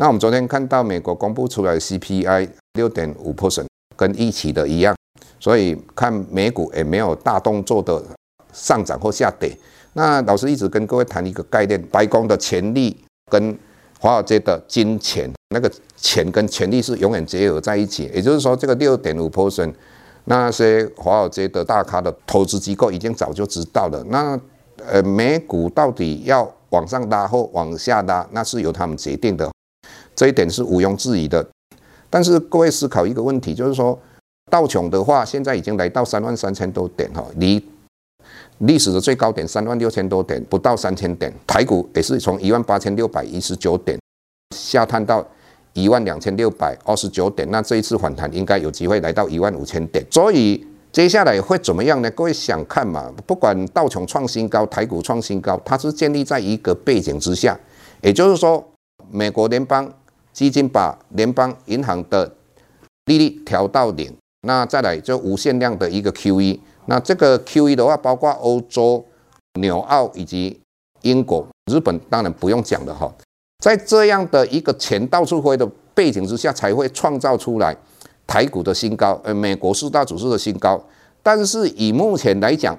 那我们昨天看到美国公布出来的 CPI 六点五 percent，跟预期的一样，所以看美股也没有大动作的上涨或下跌。那老师一直跟各位谈一个概念，白宫的权力跟华尔街的金钱，那个钱跟权力是永远结合在一起。也就是说，这个六点五 percent，那些华尔街的大咖的投资机构已经早就知道了。那呃，美股到底要往上拉或往下拉，那是由他们决定的。这一点是毋庸置疑的，但是各位思考一个问题，就是说道琼的话，现在已经来到三万三千多点哈，离历史的最高点三万六千多点不到三千点。台股也是从一万八千六百一十九点下探到一万两千六百二十九点，那这一次反弹应该有机会来到一万五千点。所以接下来会怎么样呢？各位想看嘛？不管道琼创新高，台股创新高，它是建立在一个背景之下，也就是说美国联邦。基金把联邦银行的利率调到零，那再来就无限量的一个 QE，那这个 QE 的话，包括欧洲、纽澳以及英国、日本，当然不用讲了哈。在这样的一个钱到处挥的背景之下，才会创造出来台股的新高，呃，美国四大指数的新高。但是以目前来讲，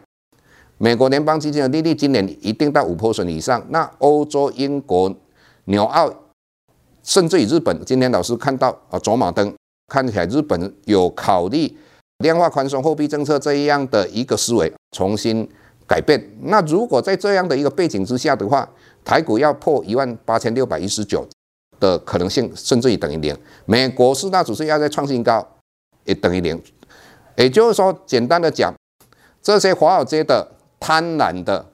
美国联邦基金的利率今年一定到五 p e 以上，那欧洲、英国、纽澳。甚至于日本，今天老师看到啊，走马灯，看起来日本有考虑量化宽松货币政策这样的一个思维重新改变。那如果在这样的一个背景之下的话，台股要破一万八千六百一十九的可能性，甚至于等于零。美国四大指数要再创新高，也等于零。也就是说，简单的讲，这些华尔街的贪婪的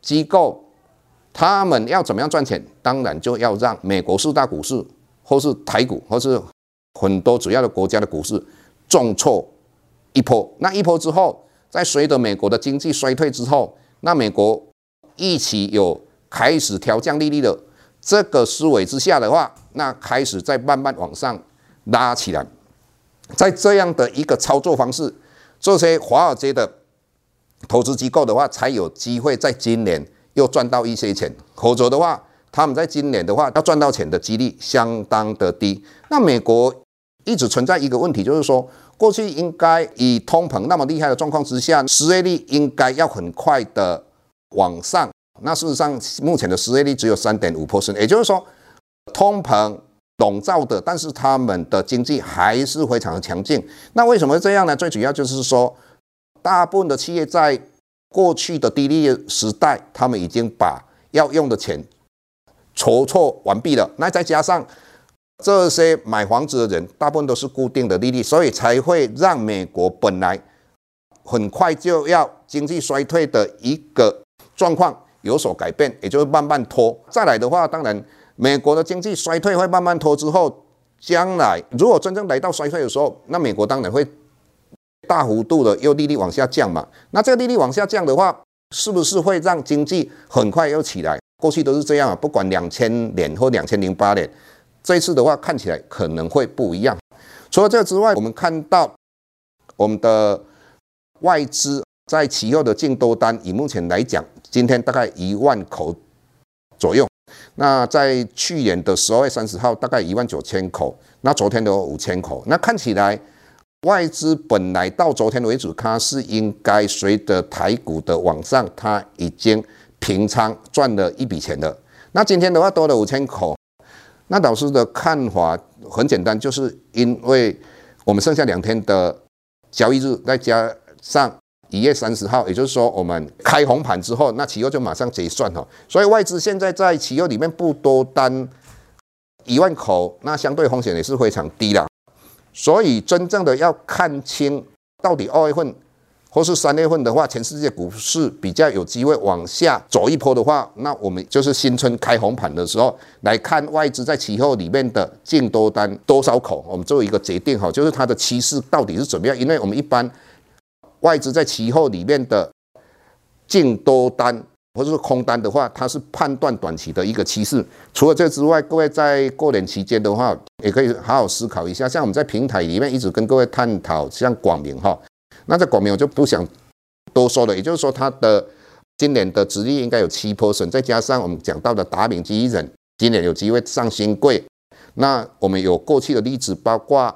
机构。他们要怎么样赚钱？当然就要让美国四大股市，或是台股，或是很多主要的国家的股市重挫一波。那一波之后，在随着美国的经济衰退之后，那美国一起有开始调降利率的这个思维之下的话，那开始再慢慢往上拉起来。在这样的一个操作方式，这些华尔街的投资机构的话，才有机会在今年。又赚到一些钱，否则的话，他们在今年的话要赚到钱的几率相当的低。那美国一直存在一个问题，就是说，过去应该以通膨那么厉害的状况之下，失业率应该要很快的往上。那事实上，目前的失业率只有三点五 percent，也就是说，通膨笼罩的，但是他们的经济还是非常的强劲。那为什么这样呢？最主要就是说，大部分的企业在过去的低利率时代，他们已经把要用的钱筹措完毕了。那再加上这些买房子的人，大部分都是固定的利率，所以才会让美国本来很快就要经济衰退的一个状况有所改变，也就是慢慢拖。再来的话，当然美国的经济衰退会慢慢拖之后，将来如果真正来到衰退的时候，那美国当然会。大幅度的又利率往下降嘛，那这个利率往下降的话，是不是会让经济很快又起来？过去都是这样啊，不管两千年或两千零八年，这次的话看起来可能会不一样。除了这之外，我们看到我们的外资在期后的净多单，以目前来讲，今天大概一万口左右。那在去年的十二月三十号，大概一万九千口，那昨天的五千口，那看起来。外资本来到昨天为止，它是应该随着台股的往上，它已经平仓赚了一笔钱了。那今天的话多了五千口，那老师的看法很简单，就是因为我们剩下两天的交易日，再加上一月三十号，也就是说我们开红盘之后，那期货就马上结算哈。所以外资现在在期货里面不多单一万口，那相对风险也是非常低的。所以真正的要看清到底二月份或是三月份的话，全世界股市比较有机会往下走一波的话，那我们就是新春开红盘的时候来看外资在期货里面的净多单多少口，我们做一个决定哈，就是它的趋势到底是怎么样？因为我们一般外资在期货里面的净多单或者是空单的话，它是判断短期的一个趋势。除了这之外，各位在过年期间的话，也可以好好思考一下。像我们在平台里面一直跟各位探讨，像广明哈。那在广明我就不想多说了，也就是说它的今年的殖利应该有七 percent，再加上我们讲到的达明机器人今年有机会上新贵，那我们有过去的例子，包括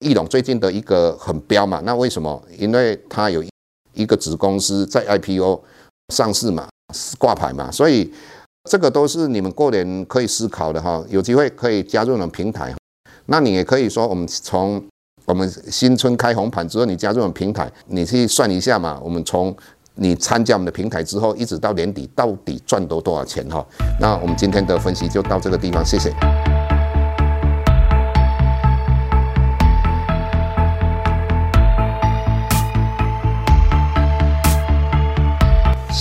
易龙最近的一个很彪嘛，那为什么？因为它有一个子公司在 IPO 上市嘛，挂牌嘛，所以这个都是你们过年可以思考的哈，有机会可以加入我们平台，那你也可以说我们从。我们新春开红盘之后，你加入我们平台，你去算一下嘛。我们从你参加我们的平台之后，一直到年底，到底赚多多少钱哈？那我们今天的分析就到这个地方，谢谢。